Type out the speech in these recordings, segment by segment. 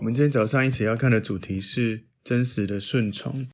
我们今天早上一起要看的主题是真实的顺从。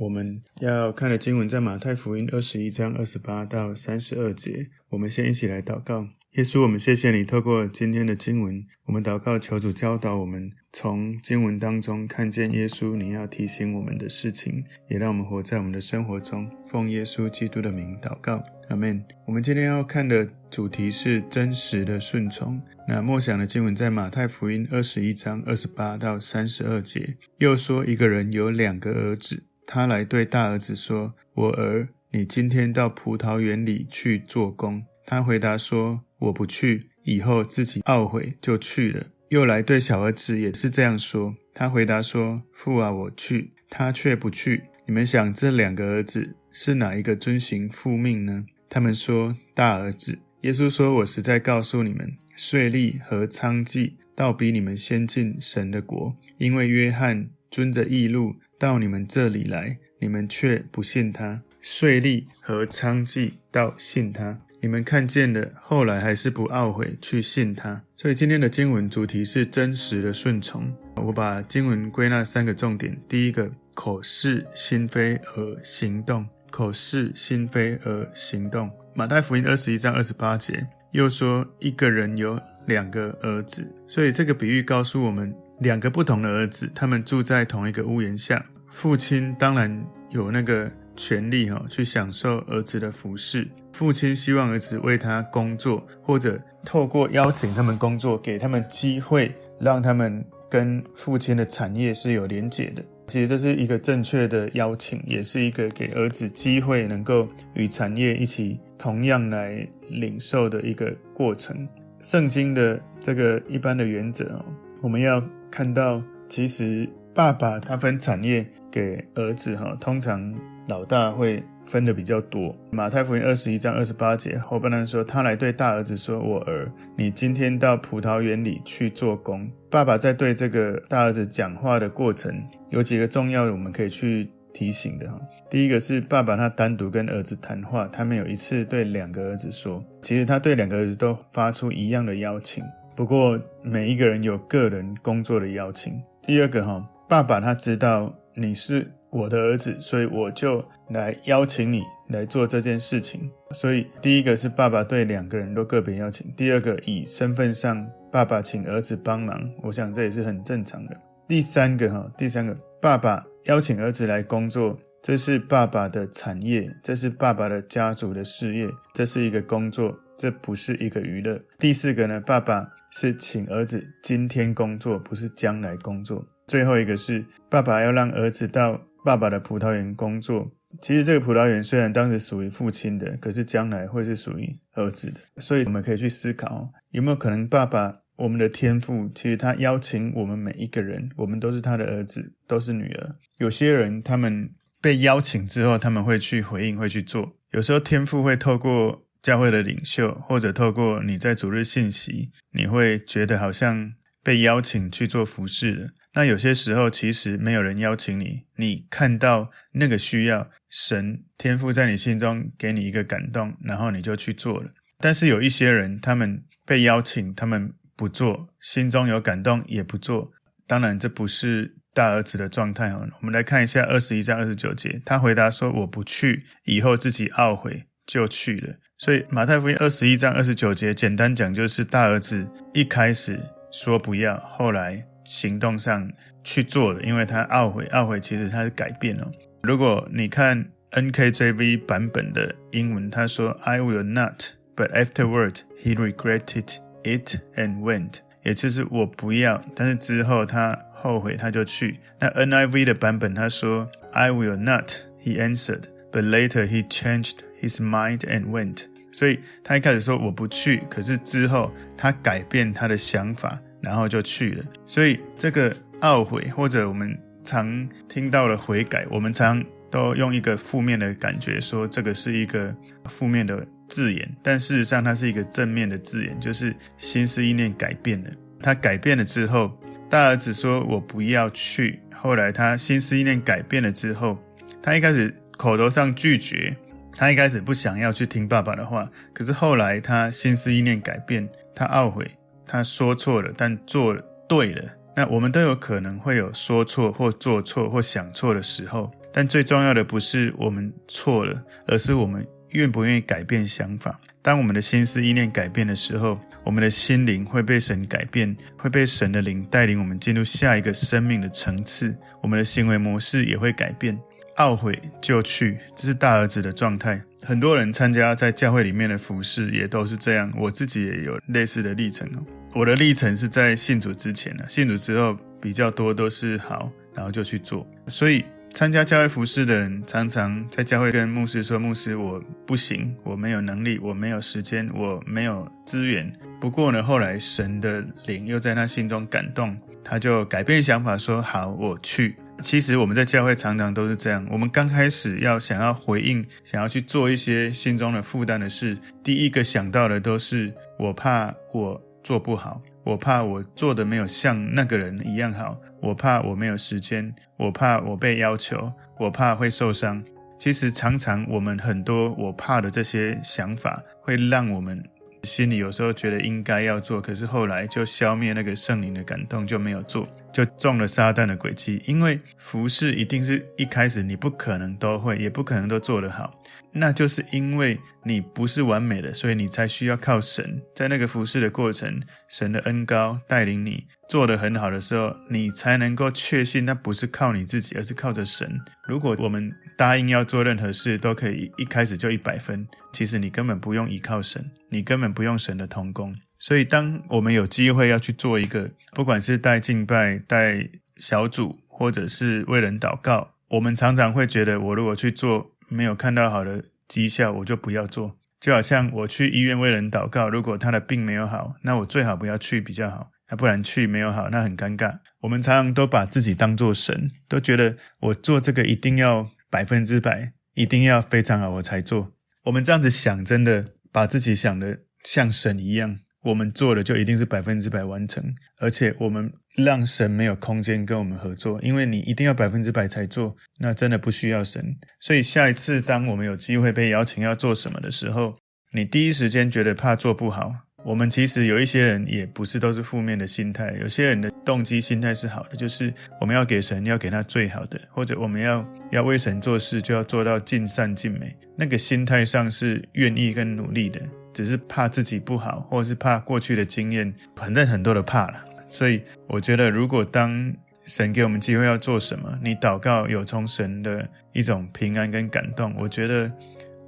我们要看的经文在马太福音二十一章二十八到三十二节。我们先一起来祷告。耶稣，我们谢谢你，透过今天的经文，我们祷告，求主教导我们，从经文当中看见耶稣你要提醒我们的事情，也让我们活在我们的生活中。奉耶稣基督的名祷告，阿门。我们今天要看的主题是真实的顺从。那默想的经文在马太福音二十一章二十八到三十二节。又说，一个人有两个儿子，他来对大儿子说：“我儿，你今天到葡萄园里去做工。”他回答说：“我不去。”以后自己懊悔，就去了。又来对小儿子也是这样说。他回答说：“父啊，我去。”他却不去。你们想，这两个儿子是哪一个遵行父命呢？他们说：“大儿子。”耶稣说：“我实在告诉你们，税吏和娼妓倒比你们先进神的国。因为约翰遵着义路到你们这里来，你们却不信他；税吏和娼妓倒信他。”你们看见的，后来还是不懊悔去信他。所以今天的经文主题是真实的顺从。我把经文归纳三个重点：第一个，口是心非而行动；口是心非而行动。马太福音二十一章二十八节又说，一个人有两个儿子。所以这个比喻告诉我们，两个不同的儿子，他们住在同一个屋檐下，父亲当然有那个。权利哈，去享受儿子的服侍。父亲希望儿子为他工作，或者透过邀请他们工作，给他们机会，让他们跟父亲的产业是有连结的。其实这是一个正确的邀请，也是一个给儿子机会能够与产业一起同样来领受的一个过程。圣经的这个一般的原则哦，我们要看到，其实爸爸他分产业给儿子哈，通常。老大会分的比较多。马太福音二十一章二十八节后半段说，他来对大儿子说：“我儿，你今天到葡萄园里去做工。”爸爸在对这个大儿子讲话的过程，有几个重要的我们可以去提醒的哈。第一个是爸爸他单独跟儿子谈话，他没有一次对两个儿子说。其实他对两个儿子都发出一样的邀请，不过每一个人有个人工作的邀请。第二个哈，爸爸他知道你是。我的儿子，所以我就来邀请你来做这件事情。所以第一个是爸爸对两个人都个别邀请，第二个以身份上爸爸请儿子帮忙，我想这也是很正常的。第三个哈，第三个爸爸邀请儿子来工作，这是爸爸的产业，这是爸爸的家族的事业，这是一个工作，这不是一个娱乐。第四个呢，爸爸是请儿子今天工作，不是将来工作。最后一个是爸爸要让儿子到。爸爸的葡萄园工作，其实这个葡萄园虽然当时属于父亲的，可是将来会是属于儿子的。所以我们可以去思考，有没有可能爸爸，我们的天赋，其实他邀请我们每一个人，我们都是他的儿子，都是女儿。有些人他们被邀请之后，他们会去回应，会去做。有时候天赋会透过教会的领袖，或者透过你在主日信息，你会觉得好像被邀请去做服事的。那有些时候，其实没有人邀请你，你看到那个需要，神天赋在你心中给你一个感动，然后你就去做了。但是有一些人，他们被邀请，他们不做，心中有感动也不做。当然，这不是大儿子的状态哦。我们来看一下二十一章二十九节，他回答说：“我不去，以后自己懊悔就去了。”所以马太福音二十一章二十九节，简单讲就是大儿子一开始说不要，后来。行动上去做的，因为他懊悔，懊悔其实他是改变了。如果你看 NKJV 版本的英文，他说 I will not, but afterward he regretted it and went，也就是我不要，但是之后他后悔，他就去。那 NIV 的版本他说 I will not, he answered, but later he changed his mind and went。所以他一开始说我不去，可是之后他改变他的想法。然后就去了，所以这个懊悔，或者我们常听到的悔改，我们常都用一个负面的感觉说这个是一个负面的字眼，但事实上它是一个正面的字眼，就是心思意念改变了。他改变了之后，大儿子说我不要去，后来他心思意念改变了之后，他一开始口头上拒绝，他一开始不想要去听爸爸的话，可是后来他心思意念改变，他懊悔。他说错了，但做对了，那我们都有可能会有说错或做错或想错的时候，但最重要的不是我们错了，而是我们愿不愿意改变想法。当我们的心思意念改变的时候，我们的心灵会被神改变，会被神的灵带领我们进入下一个生命的层次。我们的行为模式也会改变。懊悔就去，这是大儿子的状态。很多人参加在教会里面的服事，也都是这样。我自己也有类似的历程哦。我的历程是在信主之前呢，信主之后比较多都是好，然后就去做。所以。参加教会服事的人，常常在教会跟牧师说：“牧师，我不行，我没有能力，我没有时间，我没有资源。”不过呢，后来神的灵又在他心中感动，他就改变想法，说：“好，我去。”其实我们在教会常常都是这样，我们刚开始要想要回应，想要去做一些心中的负担的事，第一个想到的都是我怕我做不好。我怕我做的没有像那个人一样好，我怕我没有时间，我怕我被要求，我怕会受伤。其实常常我们很多我怕的这些想法，会让我们心里有时候觉得应该要做，可是后来就消灭那个圣灵的感动，就没有做，就中了撒旦的诡计。因为服事一定是一开始你不可能都会，也不可能都做得好。那就是因为你不是完美的，所以你才需要靠神，在那个服事的过程，神的恩高带领你做得很好的时候，你才能够确信那不是靠你自己，而是靠着神。如果我们答应要做任何事都可以一开始就一百分，其实你根本不用依靠神，你根本不用神的同工。所以，当我们有机会要去做一个，不管是带敬拜、带小组，或者是为人祷告，我们常常会觉得，我如果去做。没有看到好的绩效，我就不要做。就好像我去医院为人祷告，如果他的病没有好，那我最好不要去比较好。那不然去没有好，那很尴尬。我们常常都把自己当做神，都觉得我做这个一定要百分之百，一定要非常好我才做。我们这样子想，真的把自己想得像神一样。我们做的就一定是百分之百完成，而且我们让神没有空间跟我们合作，因为你一定要百分之百才做，那真的不需要神。所以下一次当我们有机会被邀请要做什么的时候，你第一时间觉得怕做不好。我们其实有一些人也不是都是负面的心态，有些人的动机心态是好的，就是我们要给神要给他最好的，或者我们要要为神做事就要做到尽善尽美，那个心态上是愿意跟努力的。只是怕自己不好，或者是怕过去的经验，反正很多的怕了。所以我觉得，如果当神给我们机会要做什么，你祷告有从神的一种平安跟感动，我觉得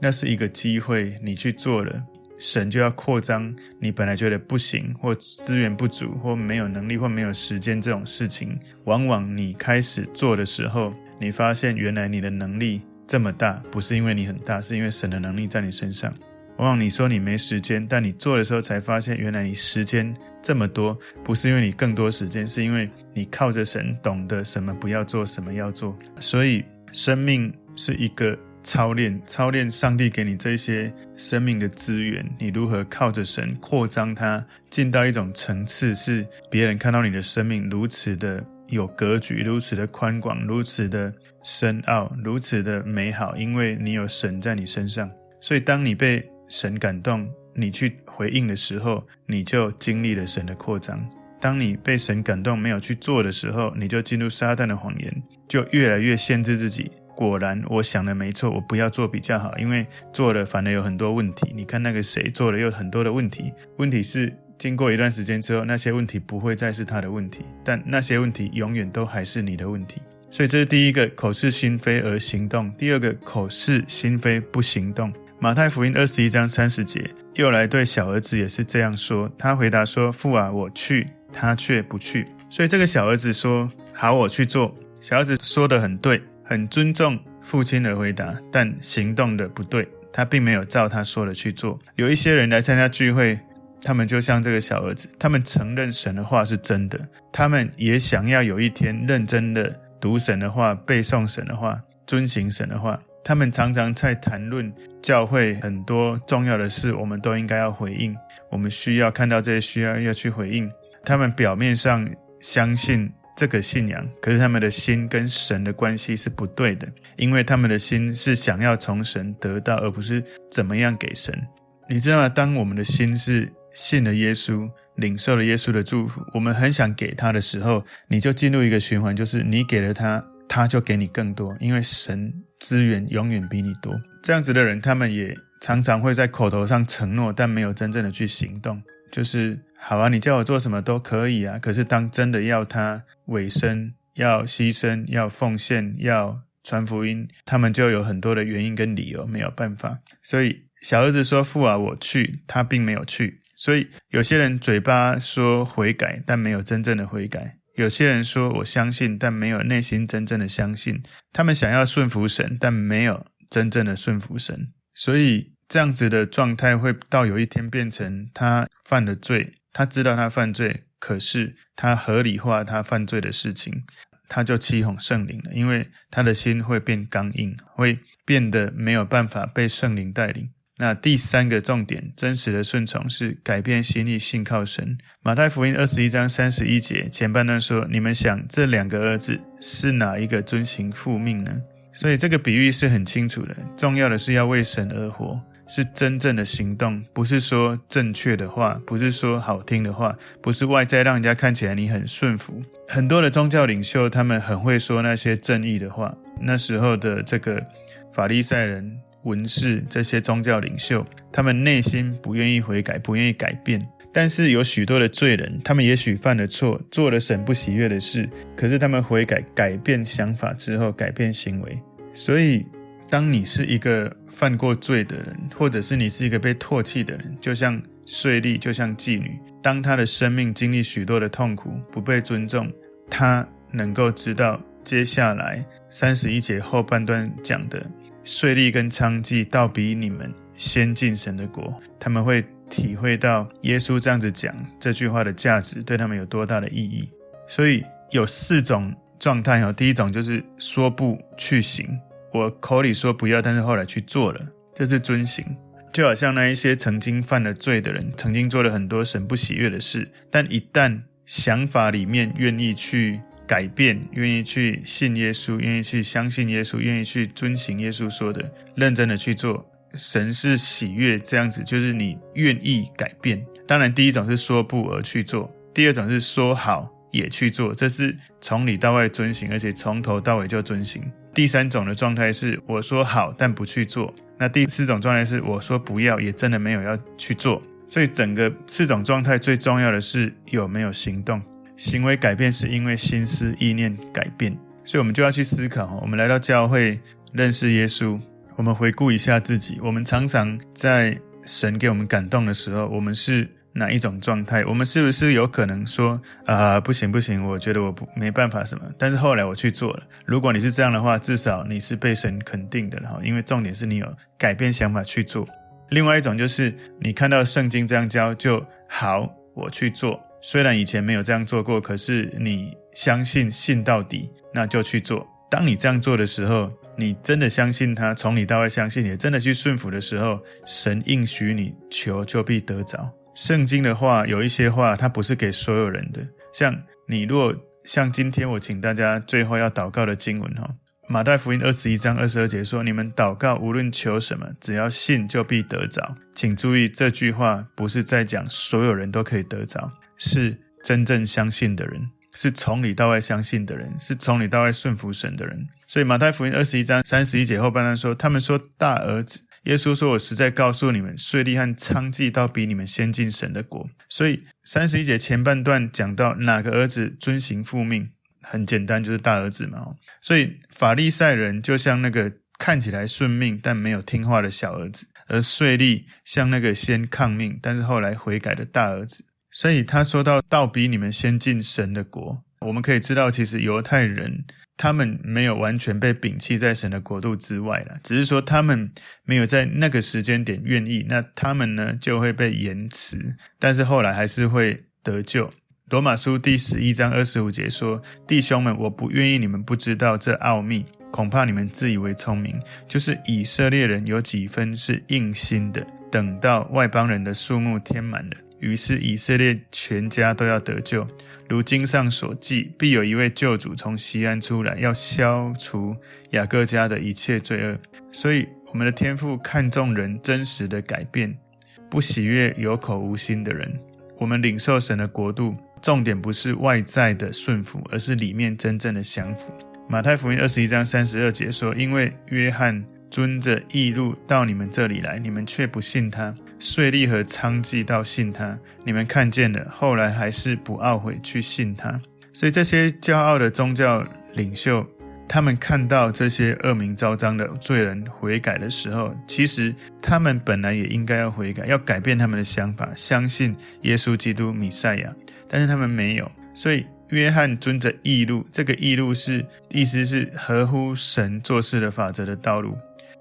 那是一个机会，你去做了，神就要扩张你本来觉得不行，或资源不足，或没有能力，或没有时间这种事情，往往你开始做的时候，你发现原来你的能力这么大，不是因为你很大，是因为神的能力在你身上。往往你说你没时间，但你做的时候才发现，原来你时间这么多，不是因为你更多时间，是因为你靠着神懂得什么不要做，什么要做。所以生命是一个操练，操练上帝给你这些生命的资源，你如何靠着神扩张它，进到一种层次，是别人看到你的生命如此的有格局，如此的宽广，如此的深奥，如此的美好，因为你有神在你身上。所以当你被神感动你去回应的时候，你就经历了神的扩张。当你被神感动没有去做的时候，你就进入撒旦的谎言，就越来越限制自己。果然，我想的没错，我不要做比较好，因为做了反而有很多问题。你看那个谁做了有很多的问题，问题是经过一段时间之后，那些问题不会再是他的问题，但那些问题永远都还是你的问题。所以这是第一个，口是心非而行动；第二个，口是心非不行动。马太福音二十一章三十节，又来对小儿子也是这样说。他回答说：“父啊，我去。”他却不去。所以这个小儿子说：“好，我去做。”小儿子说得很对，很尊重父亲的回答，但行动的不对，他并没有照他说的去做。有一些人来参加聚会，他们就像这个小儿子，他们承认神的话是真的，他们也想要有一天认真的读神的话、背诵神的话、遵行神的话。他们常常在谈论教会很多重要的事，我们都应该要回应。我们需要看到这些需要要去回应。他们表面上相信这个信仰，可是他们的心跟神的关系是不对的，因为他们的心是想要从神得到，而不是怎么样给神。你知道？当我们的心是信了耶稣，领受了耶稣的祝福，我们很想给他的时候，你就进入一个循环，就是你给了他，他就给你更多，因为神资源永远比你多。这样子的人，他们也常常会在口头上承诺，但没有真正的去行动。就是好啊，你叫我做什么都可以啊，可是当真的要他委身、要牺牲、要奉献、要传福音，他们就有很多的原因跟理由，没有办法。所以小儿子说：“父啊，我去。”他并没有去。所以有些人嘴巴说悔改，但没有真正的悔改；有些人说我相信，但没有内心真正的相信。他们想要顺服神，但没有真正的顺服神。所以这样子的状态会到有一天变成他犯了罪，他知道他犯罪，可是他合理化他犯罪的事情，他就欺哄圣灵了，因为他的心会变刚硬，会变得没有办法被圣灵带领。那第三个重点，真实的顺从是改变心意，信靠神。马太福音二十一章三十一节前半段说：“你们想这两个儿子是哪一个遵行父命呢？”所以这个比喻是很清楚的。重要的是要为神而活，是真正的行动，不是说正确的话，不是说好听的话，不是外在让人家看起来你很顺服。很多的宗教领袖他们很会说那些正义的话。那时候的这个法利赛人。文士这些宗教领袖，他们内心不愿意悔改，不愿意改变。但是有许多的罪人，他们也许犯了错，做了神不喜悦的事，可是他们悔改，改变想法之后，改变行为。所以，当你是一个犯过罪的人，或者是你是一个被唾弃的人，就像税吏，就像妓女，当他的生命经历许多的痛苦，不被尊重，他能够知道接下来三十一节后半段讲的。税吏跟娼妓倒比你们先进神的国，他们会体会到耶稣这样子讲这句话的价值对他们有多大的意义。所以有四种状态哦，第一种就是说不去行，我口里说不要，但是后来去做了，这是遵行。就好像那一些曾经犯了罪的人，曾经做了很多神不喜悦的事，但一旦想法里面愿意去。改变，愿意去信耶稣，愿意去相信耶稣，愿意去遵行耶稣说的，认真的去做，神是喜悦这样子，就是你愿意改变。当然，第一种是说不而去做，第二种是说好也去做，这是从里到外遵行，而且从头到尾就遵行。第三种的状态是我说好但不去做，那第四种状态是我说不要也真的没有要去做。所以整个四种状态最重要的是有没有行动。行为改变是因为心思意念改变，所以我们就要去思考。我们来到教会认识耶稣，我们回顾一下自己。我们常常在神给我们感动的时候，我们是哪一种状态？我们是不是有可能说啊，不行不行，我觉得我不没办法什么？但是后来我去做了。如果你是这样的话，至少你是被神肯定的然后，因为重点是你有改变想法去做。另外一种就是你看到圣经这样教就好，我去做。虽然以前没有这样做过，可是你相信信到底，那就去做。当你这样做的时候，你真的相信他，从里到外相信，也真的去顺服的时候，神应许你求就必得着。圣经的话有一些话，它不是给所有人的。像你若像今天我请大家最后要祷告的经文哈，马太福音二十一章二十二节说：“你们祷告无论求什么，只要信就必得着。”请注意这句话不是在讲所有人都可以得着。是真正相信的人，是从里到外相信的人，是从里到外顺服神的人。所以马太福音二十一章三十一节后半段说：“他们说大儿子，耶稣说，我实在告诉你们，税吏和娼妓倒比你们先进神的国。”所以三十一节前半段讲到哪个儿子遵行父命，很简单，就是大儿子嘛。所以法利赛人就像那个看起来顺命但没有听话的小儿子，而税吏像那个先抗命但是后来悔改的大儿子。所以他说到，倒比你们先进神的国，我们可以知道，其实犹太人他们没有完全被摒弃在神的国度之外了，只是说他们没有在那个时间点愿意，那他们呢就会被延迟，但是后来还是会得救。罗马书第十一章二十五节说：“弟兄们，我不愿意你们不知道这奥秘，恐怕你们自以为聪明，就是以色列人有几分是硬心的，等到外邦人的数目填满了。”于是以色列全家都要得救，如经上所记，必有一位救主从西安出来，要消除雅各家的一切罪恶。所以我们的天父看重人真实的改变，不喜悦有口无心的人。我们领受神的国度，重点不是外在的顺服，而是里面真正的降服。马太福音二十一章三十二节说：“因为约翰遵着义路到你们这里来，你们却不信他；税吏和娼妓到信他，你们看见了，后来还是不懊悔去信他。”所以这些骄傲的宗教领袖。他们看到这些恶名昭彰的罪人悔改的时候，其实他们本来也应该要悔改，要改变他们的想法，相信耶稣基督弥赛亚，但是他们没有。所以约翰遵着义路，这个义路是意思是合乎神做事的法则的道路。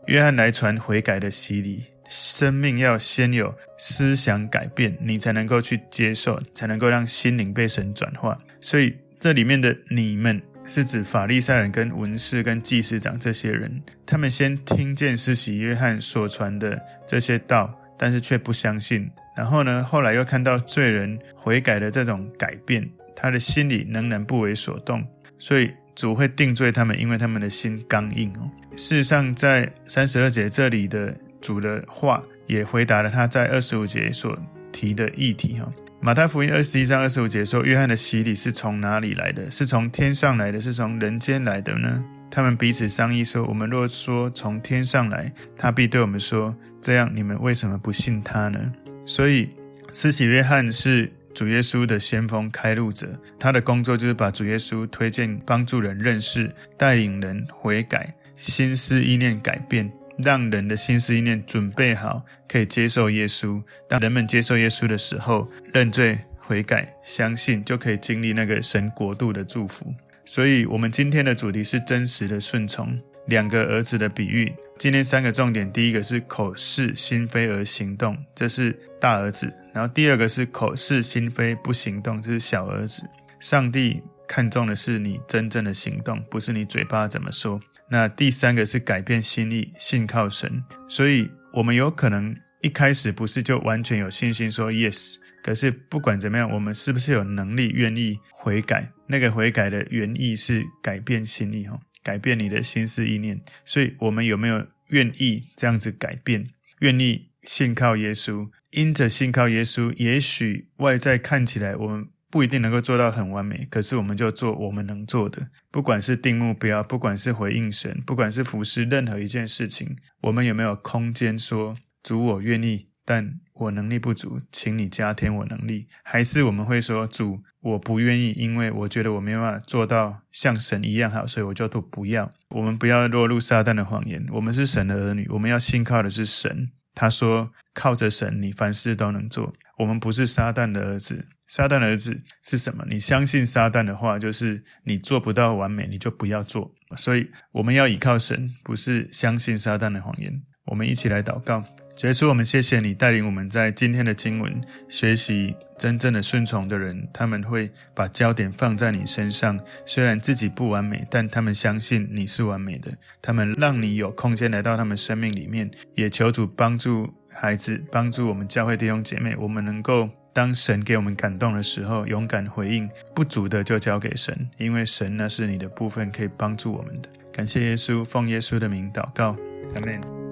约翰来传悔改的洗礼，生命要先有思想改变，你才能够去接受，才能够让心灵被神转化。所以这里面的你们。是指法利赛人、跟文士、跟祭司长这些人，他们先听见施洗约翰所传的这些道，但是却不相信。然后呢，后来又看到罪人悔改的这种改变，他的心里仍然不为所动，所以主会定罪他们，因为他们的心刚硬哦。事实上，在三十二节这里的主的话，也回答了他在二十五节所提的议题哈。马太福音二十一章二十五节说：“约翰的洗礼是从哪里来的？是从天上来的，是从人间来的呢？”他们彼此商议说：“我们若说从天上来，他必对我们说：这样你们为什么不信他呢？”所以，施洗约翰是主耶稣的先锋开路者，他的工作就是把主耶稣推荐、帮助人认识、带领人悔改、心思意念改变。让人的心思意念准备好，可以接受耶稣。当人们接受耶稣的时候，认罪悔改，相信，就可以经历那个神国度的祝福。所以，我们今天的主题是真实的顺从。两个儿子的比喻，今天三个重点：第一个是口是心非而行动，这是大儿子；然后第二个是口是心非不行动，这是小儿子。上帝看重的是你真正的行动，不是你嘴巴怎么说。那第三个是改变心意，信靠神。所以，我们有可能一开始不是就完全有信心说 yes，可是不管怎么样，我们是不是有能力愿意悔改？那个悔改的原意是改变心意，哈，改变你的心思意念。所以，我们有没有愿意这样子改变？愿意信靠耶稣？因着信靠耶稣，也许外在看起来我们。不一定能够做到很完美，可是我们就做我们能做的。不管是定目标，不管是回应神，不管是服侍任何一件事情，我们有没有空间说主，我愿意，但我能力不足，请你加添我能力？还是我们会说主，我不愿意，因为我觉得我没办法做到像神一样好，所以我就都不要。我们不要落入撒旦的谎言。我们是神的儿女，我们要信靠的是神。他说靠着神，你凡事都能做。我们不是撒旦的儿子。撒旦的儿子是什么？你相信撒旦的话，就是你做不到完美，你就不要做。所以我们要依靠神，不是相信撒旦的谎言。我们一起来祷告，主耶稣，我们谢谢你带领我们在今天的经文学习真正的顺从的人，他们会把焦点放在你身上。虽然自己不完美，但他们相信你是完美的。他们让你有空间来到他们生命里面，也求主帮助孩子，帮助我们教会弟兄姐妹，我们能够。当神给我们感动的时候，勇敢回应，不足的就交给神，因为神那是你的部分，可以帮助我们的。感谢耶稣，奉耶稣的名祷告，阿门。